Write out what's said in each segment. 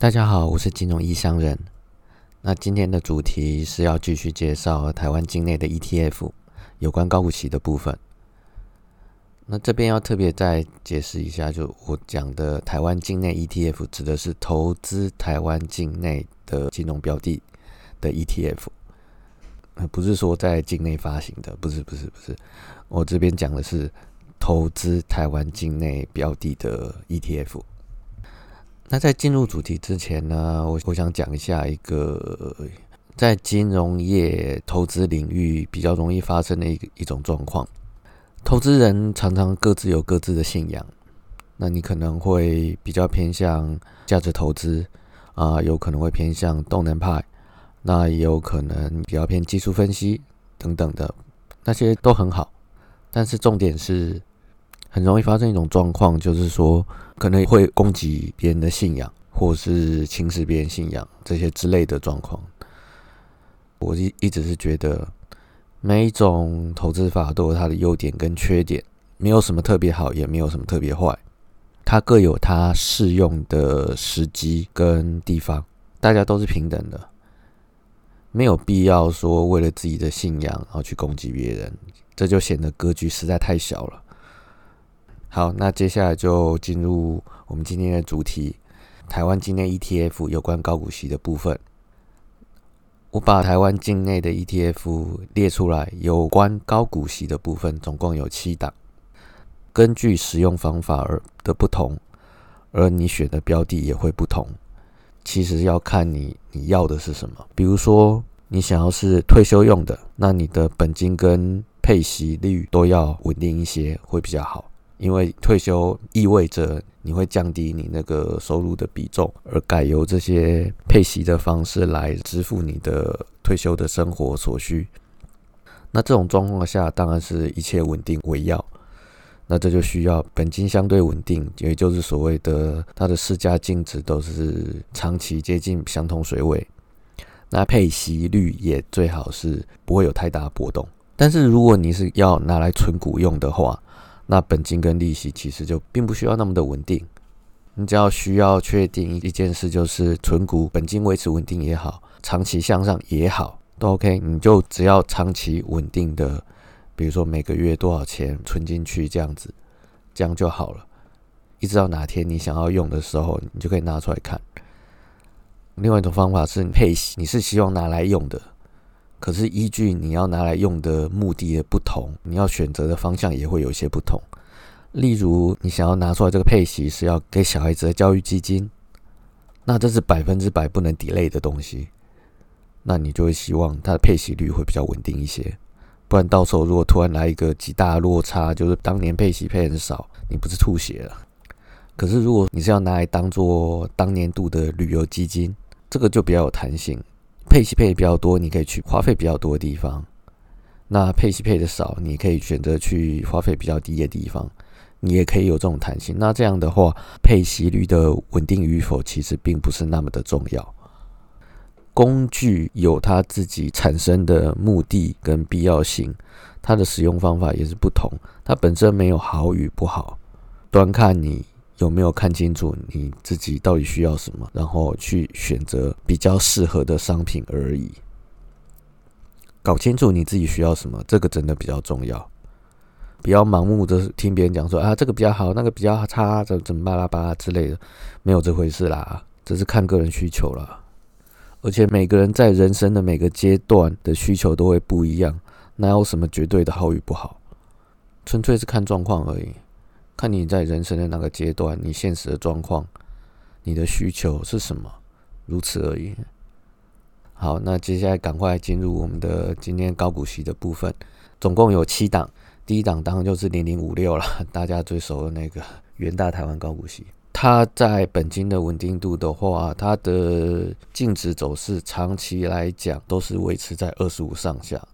大家好，我是金融异乡人。那今天的主题是要继续介绍台湾境内的 ETF 有关高股息的部分。那这边要特别再解释一下，就我讲的台湾境内 ETF 指的是投资台湾境内的金融标的的 ETF，不是说在境内发行的，不是不是不是，我这边讲的是投资台湾境内标的的 ETF。那在进入主题之前呢，我我想讲一下一个在金融业投资领域比较容易发生的一一种状况。投资人常常各自有各自的信仰，那你可能会比较偏向价值投资啊，有可能会偏向动能派，那也有可能比较偏技术分析等等的，那些都很好，但是重点是。很容易发生一种状况，就是说可能会攻击别人的信仰，或是轻视别人信仰这些之类的状况。我一一直是觉得，每一种投资法都有它的优点跟缺点，没有什么特别好，也没有什么特别坏，它各有它适用的时机跟地方，大家都是平等的，没有必要说为了自己的信仰然后去攻击别人，这就显得格局实在太小了。好，那接下来就进入我们今天的主题——台湾境内 ETF 有关高股息的部分。我把台湾境内的 ETF 列出来，有关高股息的部分总共有七档。根据使用方法而的不同，而你选的标的也会不同。其实要看你你要的是什么。比如说，你想要是退休用的，那你的本金跟配息率都要稳定一些，会比较好。因为退休意味着你会降低你那个收入的比重，而改由这些配息的方式来支付你的退休的生活所需。那这种状况下，当然是一切稳定为要。那这就需要本金相对稳定，也就是所谓的它的市价净值都是长期接近相同水位。那配息率也最好是不会有太大波动。但是如果你是要拿来存股用的话，那本金跟利息其实就并不需要那么的稳定，你只要需要确定一件事，就是存股本金维持稳定也好，长期向上也好，都 OK。你就只要长期稳定的，比如说每个月多少钱存进去这样子，这样就好了。一直到哪天你想要用的时候，你就可以拿出来看。另外一种方法是配息，你是希望拿来用的。可是依据你要拿来用的目的的不同，你要选择的方向也会有些不同。例如，你想要拿出来这个配息是要给小孩子的教育基金，那这是百分之百不能抵赖的东西，那你就会希望它的配息率会比较稳定一些。不然到时候如果突然来一个极大落差，就是当年配息配很少，你不是吐血了？可是如果你是要拿来当做当年度的旅游基金，这个就比较有弹性。配息配的比较多，你可以去花费比较多的地方；那配息配的少，你可以选择去花费比较低的地方。你也可以有这种弹性。那这样的话，配息率的稳定与否，其实并不是那么的重要。工具有它自己产生的目的跟必要性，它的使用方法也是不同。它本身没有好与不好，端看你。有没有看清楚你自己到底需要什么，然后去选择比较适合的商品而已。搞清楚你自己需要什么，这个真的比较重要。不要盲目的听别人讲说啊，这个比较好，那个比较差，怎怎么巴拉巴拉之类的，没有这回事啦。这是看个人需求了，而且每个人在人生的每个阶段的需求都会不一样，哪有什么绝对的好与不好，纯粹是看状况而已。看你在人生的那个阶段，你现实的状况，你的需求是什么，如此而已。好，那接下来赶快进入我们的今天高股息的部分，总共有七档，第一档当然就是零零五六了，大家最熟的那个元大台湾高股息。它在本金的稳定度的话，它的净值走势长期来讲都是维持在二十五上下，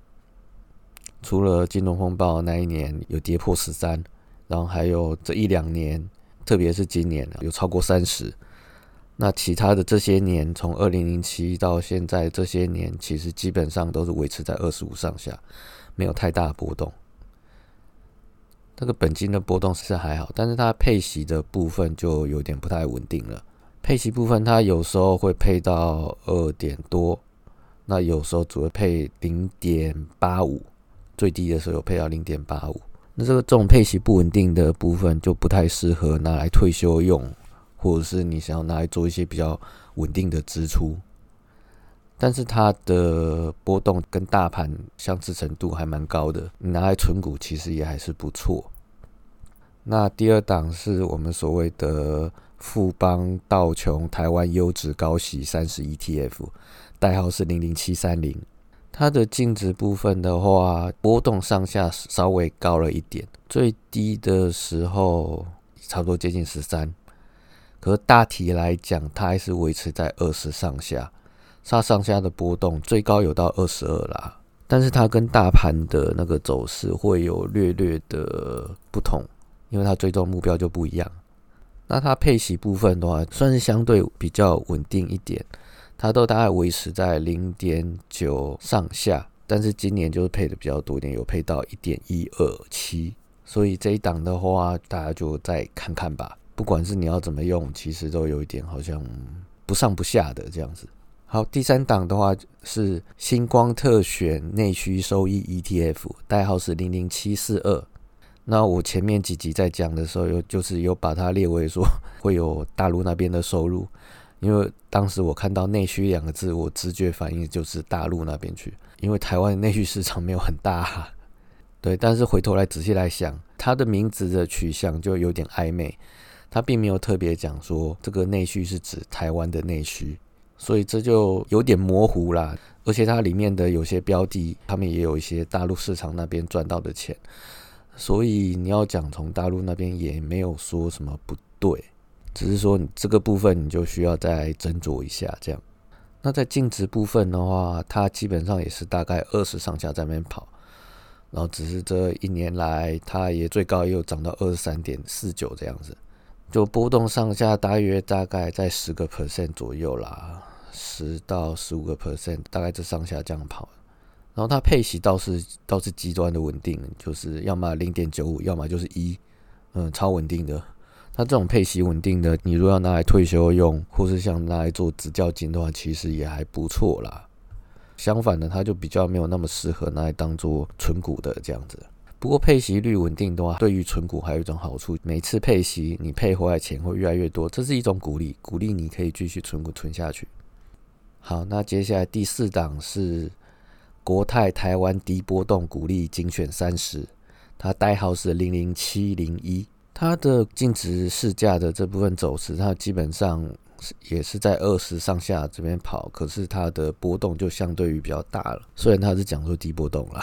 除了金融风暴那一年有跌破十三。然后还有这一两年，特别是今年有超过三十。那其他的这些年，从二零零七到现在这些年，其实基本上都是维持在二十五上下，没有太大波动。这个本金的波动是还好，但是它配息的部分就有点不太稳定了。配息部分它有时候会配到二点多，那有时候只会配零点八五，最低的时候有配到零点八五。那这个这种配息不稳定的部分就不太适合拿来退休用，或者是你想要拿来做一些比较稳定的支出。但是它的波动跟大盘相似程度还蛮高的，你拿来存股其实也还是不错。那第二档是我们所谓的富邦道琼台湾优质高息三十 ETF，代号是零零七三零。它的净值部分的话，波动上下稍微高了一点，最低的时候差不多接近十三，可是大体来讲，它还是维持在二十上下，它上下的波动最高有到二十二啦，但是它跟大盘的那个走势会有略略的不同，因为它最终目标就不一样。那它配息部分的话，算是相对比较稳定一点。它都大概维持在零点九上下，但是今年就是配的比较多一点，有配到一点一二七，所以这一档的话，大家就再看看吧。不管是你要怎么用，其实都有一点好像不上不下的这样子。好，第三档的话是星光特选内需收益 ETF，代号是零零七四二。那我前面几集在讲的时候，有就是有把它列为说会有大陆那边的收入。因为当时我看到“内需”两个字，我直觉反应就是大陆那边去，因为台湾内需市场没有很大，对。但是回头来仔细来想，它的名字的取向就有点暧昧，它并没有特别讲说这个内需是指台湾的内需，所以这就有点模糊啦。而且它里面的有些标的，他们也有一些大陆市场那边赚到的钱，所以你要讲从大陆那边也没有说什么不对。只是说你这个部分你就需要再斟酌一下，这样。那在净值部分的话，它基本上也是大概二十上下在那边跑，然后只是这一年来，它也最高也有涨到二十三点四九这样子，就波动上下大约大概在十个 percent 左右啦，十到十五个 percent，大概这上下这样跑。然后它配息倒是倒是极端的稳定，就是要么零点九五，要么就是一，嗯，超稳定的。它这种配息稳定的，你如果要拿来退休用，或是像拿来做指教金的话，其实也还不错啦。相反的，它就比较没有那么适合拿来当做存股的这样子。不过配息率稳定的话，对于存股还有一种好处，每次配息你配回来钱会越来越多，这是一种鼓励，鼓励你可以继续存股存下去。好，那接下来第四档是国泰台湾低波动股利精选三十，它代号是零零七零一。它的净值市价的这部分走势，它基本上也是在二十上下这边跑，可是它的波动就相对于比较大了。虽然它是讲说低波动了，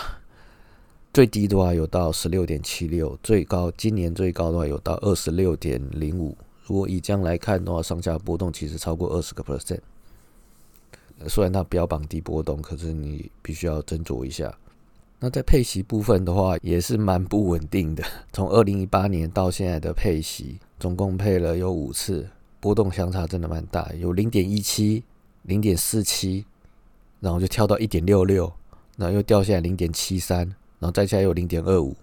最低的话有到十六点七六，最高今年最高的话有到二十六点零五。如果以这样来看的话，上下波动其实超过二十个 percent。虽然它标榜低波动，可是你必须要斟酌一下。那在配息部分的话，也是蛮不稳定的。从二零一八年到现在的配息，总共配了有五次，波动相差真的蛮大，有零点一七、零点四七，然后就跳到一点六六，然后又掉下来零点七三，然后再下来有零点二五。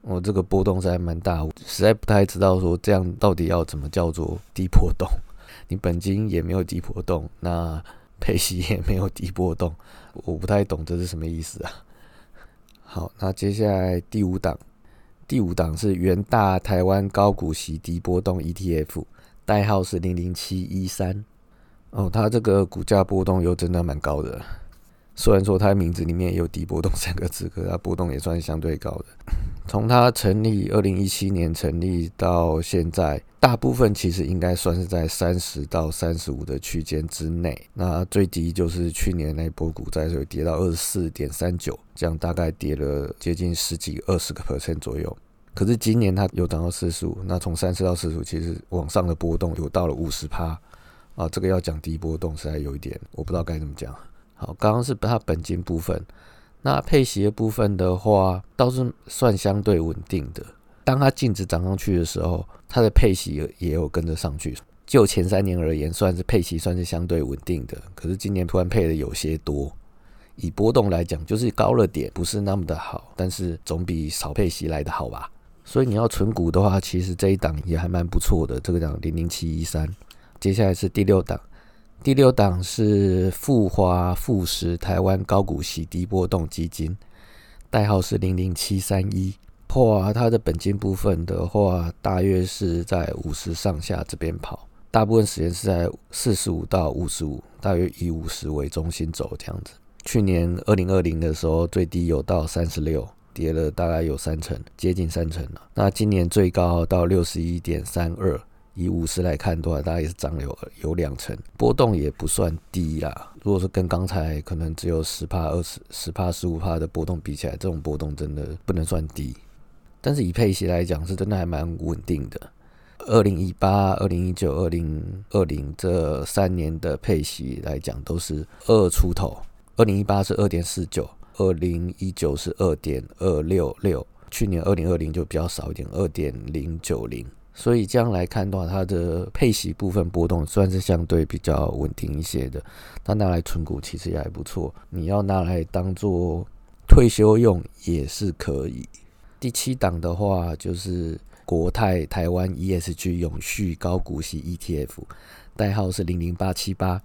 我这个波动是还蛮大，我实在不太知道说这样到底要怎么叫做低波动。你本金也没有低波动，那配息也没有低波动，我不太懂这是什么意思啊？好，那接下来第五档，第五档是元大台湾高股息低波动 ETF，代号是零零七一三。哦，它这个股价波动又真的蛮高的。虽然说它名字里面有低波动三个字，可它波动也算相对高的。从它成立二零一七年成立到现在，大部分其实应该算是在三十到三十五的区间之内。那最低就是去年那波股灾时候跌到二十四点三九，这样大概跌了接近十几二十个 percent 左右。可是今年它有涨到四十五，那从三十到四十五，其实往上的波动有到了五十趴啊。这个要讲低波动，实在有一点我不知道该怎么讲。好，刚刚是它本金部分，那配息的部分的话，倒是算相对稳定的。当它净值涨上去的时候，它的配息也有跟着上去。就前三年而言，算是配息算是相对稳定的。可是今年突然配的有些多，以波动来讲，就是高了点，不是那么的好，但是总比少配息来的好吧。所以你要存股的话，其实这一档也还蛮不错的。这个档零零七一三。接下来是第六档，第六档是富华富时台湾高股息低波动基金，代号是零零七三一。哇，它的本金部分的话，大约是在五十上下这边跑，大部分时间是在四十五到五十五，大约以五十为中心走这样子。去年二零二零的时候，最低有到三十六，跌了大概有三成，接近三成了。那今年最高到六十一点三二，以五十来看的话，大概也是涨了有有两成，波动也不算低啦。如果说跟刚才可能只有十帕、二十、十帕、十五帕的波动比起来，这种波动真的不能算低。但是以配息来讲，是真的还蛮稳定的。二零一八、二零一九、二零二零这三年的配息来讲，都是二出头。二零一八是二点四九，二零一九是二点二六六，去年二零二零就比较少一点，二点零九零。所以这样来看的话，它的配息部分波动算是相对比较稳定一些的。它拿来存股其实也还不错，你要拿来当做退休用也是可以。第七档的话就是国泰台湾 ESG 永续高股息 ETF，代号是零零八七八。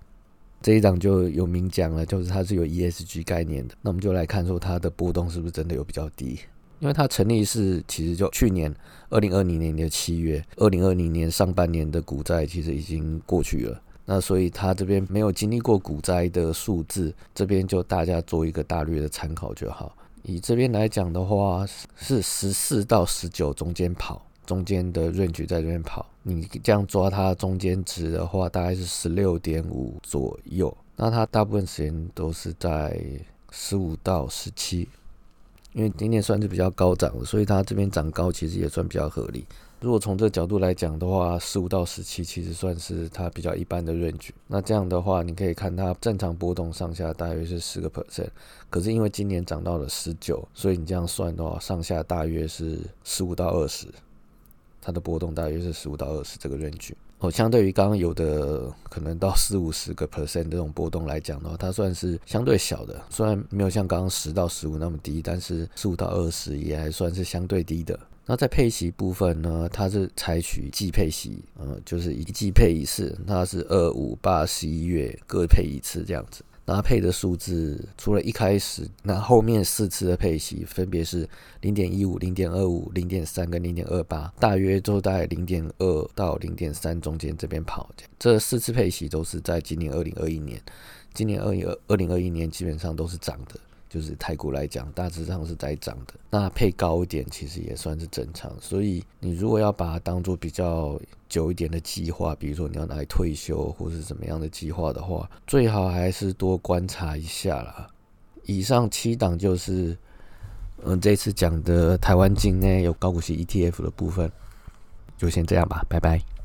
这一档就有明讲了，就是它是有 ESG 概念的。那我们就来看说它的波动是不是真的有比较低？因为它成立是其实就去年二零二零年的七月，二零二零年上半年的股灾其实已经过去了。那所以它这边没有经历过股灾的数字，这边就大家做一个大略的参考就好。以这边来讲的话，是十四到十九中间跑。中间的 range 在这边跑，你这样抓它中间值的话，大概是十六点五左右。那它大部分时间都是在十五到十七，因为今年算是比较高涨的，所以它这边涨高其实也算比较合理。如果从这角度来讲的话，十五到十七其实算是它比较一般的 range。那这样的话，你可以看它正常波动上下大约是十个 percent，可是因为今年涨到了十九，所以你这样算的话，上下大约是十五到二十。它的波动大约是十五到二十这个 range 哦，相对于刚刚有的可能到四五十个 percent 这种波动来讲的话，它算是相对小的。虽然没有像刚刚十到十五那么低，但是十五到二十也还算是相对低的。那在配息部分呢，它是采取季配息，呃，就是一季配一次，它是二五八十一月各配一次这样子。搭配的数字，除了一开始，那后面四次的配息分别是零点一五、零点二五、零点三跟零点二八，大约都在零点二到零点三中间这边跑。这四次配息都是在今年二零二一年，今年二二二零二一年基本上都是涨的。就是太股来讲，大致上是在涨的。那配高一点，其实也算是正常。所以你如果要把它当做比较久一点的计划，比如说你要拿来退休或是怎么样的计划的话，最好还是多观察一下啦。以上七档就是，嗯，这次讲的台湾境内有高股息 ETF 的部分，就先这样吧，拜拜。